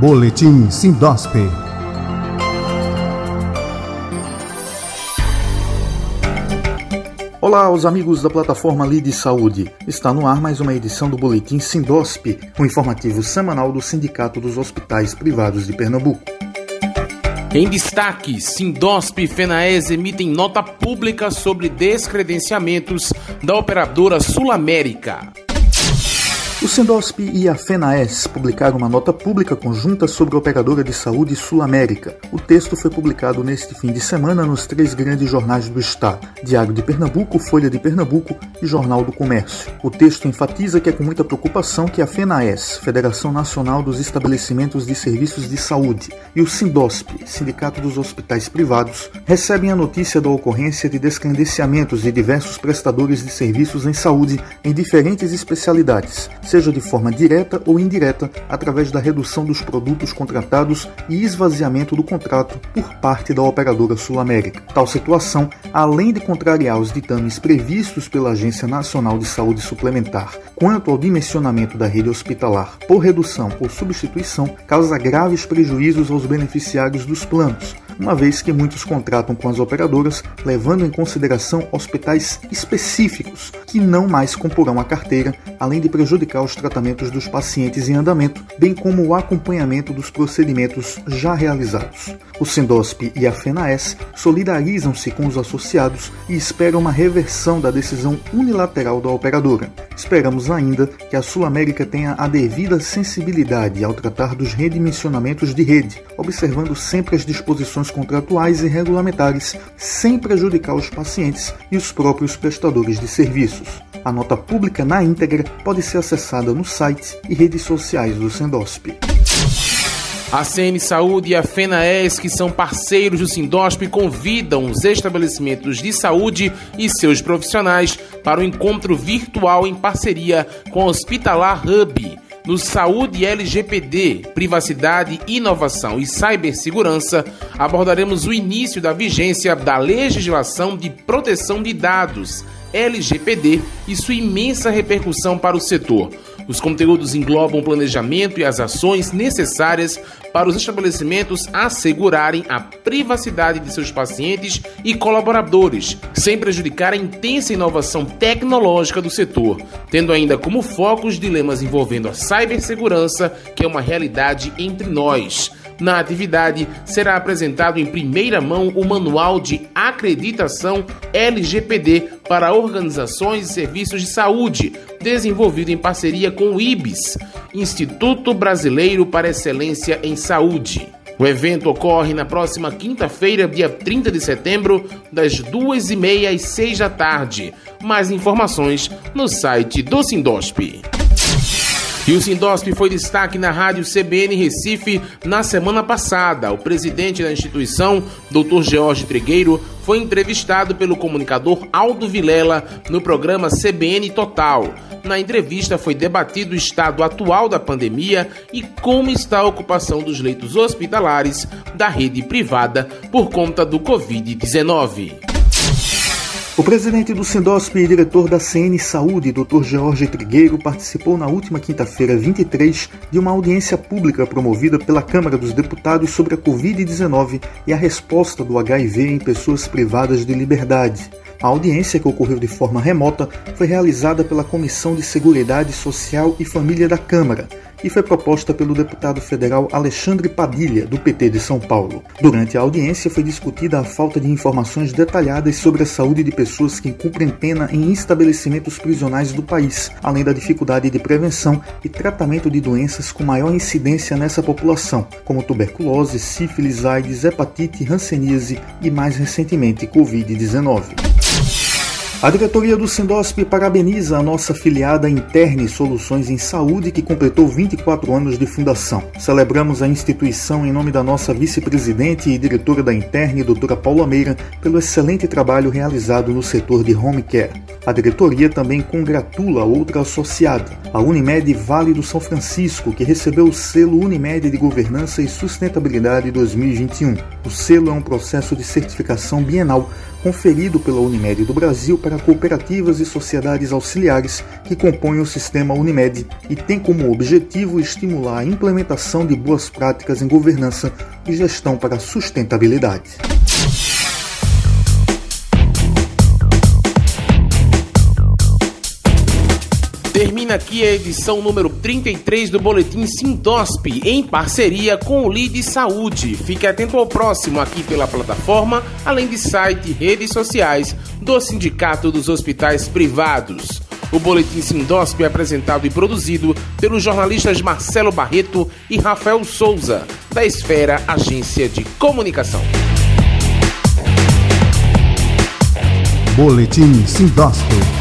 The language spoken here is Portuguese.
Boletim Sindosp. Olá, os amigos da plataforma Lide Saúde. Está no ar mais uma edição do Boletim Sindosp, o um informativo semanal do Sindicato dos Hospitais Privados de Pernambuco. Em destaque, Sindosp e FENAES emitem nota pública sobre descredenciamentos da operadora Sul América. O Sendosp e a FENAES publicaram uma nota pública conjunta sobre a operadora de saúde Sul América. O texto foi publicado neste fim de semana nos três grandes jornais do Estado: Diário de Pernambuco, Folha de Pernambuco e Jornal do Comércio. O texto enfatiza que é com muita preocupação que a FENAES, Federação Nacional dos Estabelecimentos de Serviços de Saúde, e o Sindosp, Sindicato dos Hospitais Privados, recebem a notícia da ocorrência de descredenciamentos de diversos prestadores de serviços em saúde em diferentes especialidades seja de forma direta ou indireta, através da redução dos produtos contratados e esvaziamento do contrato por parte da operadora Sul-América. Tal situação, além de contrariar os ditames previstos pela Agência Nacional de Saúde Suplementar quanto ao dimensionamento da rede hospitalar por redução ou substituição, causa graves prejuízos aos beneficiários dos planos, uma vez que muitos contratam com as operadoras, levando em consideração hospitais específicos que não mais comporão a carteira, além de prejudicar os tratamentos dos pacientes em andamento, bem como o acompanhamento dos procedimentos já realizados. O Sindosp e a FENAES solidarizam-se com os associados e esperam uma reversão da decisão unilateral da operadora. Esperamos ainda que a Sul América tenha a devida sensibilidade ao tratar dos redimensionamentos de rede, observando sempre as disposições contratuais e regulamentares, sem prejudicar os pacientes e os próprios prestadores de serviços. A nota pública na íntegra pode ser acessada no site e redes sociais do Sendosp. A CN Saúde e a FENAES, que são parceiros do Sindosp, convidam os estabelecimentos de saúde e seus profissionais para o encontro virtual em parceria com a Hospitalar Hub. No Saúde LGPD, Privacidade, Inovação e Cibersegurança, abordaremos o início da vigência da legislação de proteção de dados, LGPD, e sua imensa repercussão para o setor. Os conteúdos englobam o planejamento e as ações necessárias para os estabelecimentos assegurarem a privacidade de seus pacientes e colaboradores, sem prejudicar a intensa inovação tecnológica do setor, tendo ainda como foco os dilemas envolvendo a cibersegurança, que é uma realidade entre nós. Na atividade, será apresentado em primeira mão o Manual de Acreditação LGPD para organizações e serviços de saúde, desenvolvido em parceria com o IBS, Instituto Brasileiro para Excelência em Saúde. O evento ocorre na próxima quinta-feira, dia 30 de setembro, das duas e meia às seis da tarde. Mais informações no site do Sindosp. E o Sindosp foi destaque na rádio CBN Recife na semana passada. O presidente da instituição, Dr. George Trigueiro, foi entrevistado pelo comunicador Aldo Vilela no programa CBN Total. Na entrevista foi debatido o estado atual da pandemia e como está a ocupação dos leitos hospitalares da rede privada por conta do Covid-19. O presidente do Sindosp e diretor da CN Saúde, Dr. Jorge Trigueiro, participou na última quinta-feira, 23, de uma audiência pública promovida pela Câmara dos Deputados sobre a Covid-19 e a resposta do HIV em pessoas privadas de liberdade. A audiência, que ocorreu de forma remota, foi realizada pela Comissão de Seguridade Social e Família da Câmara e foi proposta pelo deputado federal Alexandre Padilha, do PT de São Paulo. Durante a audiência foi discutida a falta de informações detalhadas sobre a saúde de pessoas que cumprem pena em estabelecimentos prisionais do país, além da dificuldade de prevenção e tratamento de doenças com maior incidência nessa população, como tuberculose, sífilis, AIDS, hepatite, hanseníase e mais recentemente Covid-19. A diretoria do Sindosp parabeniza a nossa filiada Interne Soluções em Saúde, que completou 24 anos de fundação. Celebramos a instituição em nome da nossa vice-presidente e diretora da Interne, doutora Paula Meira, pelo excelente trabalho realizado no setor de home care. A diretoria também congratula outra associada, a Unimed Vale do São Francisco, que recebeu o selo Unimed de Governança e Sustentabilidade 2021. O selo é um processo de certificação bienal conferido pela Unimed do Brasil para cooperativas e sociedades auxiliares que compõem o sistema Unimed e tem como objetivo estimular a implementação de boas práticas em governança e gestão para sustentabilidade. Termina aqui a edição número 33 do Boletim Sindosp, em parceria com o Lide Saúde. Fique atento ao próximo aqui pela plataforma, além de site e redes sociais do Sindicato dos Hospitais Privados. O Boletim Sindosp é apresentado e produzido pelos jornalistas Marcelo Barreto e Rafael Souza, da Esfera Agência de Comunicação. Boletim Sindosp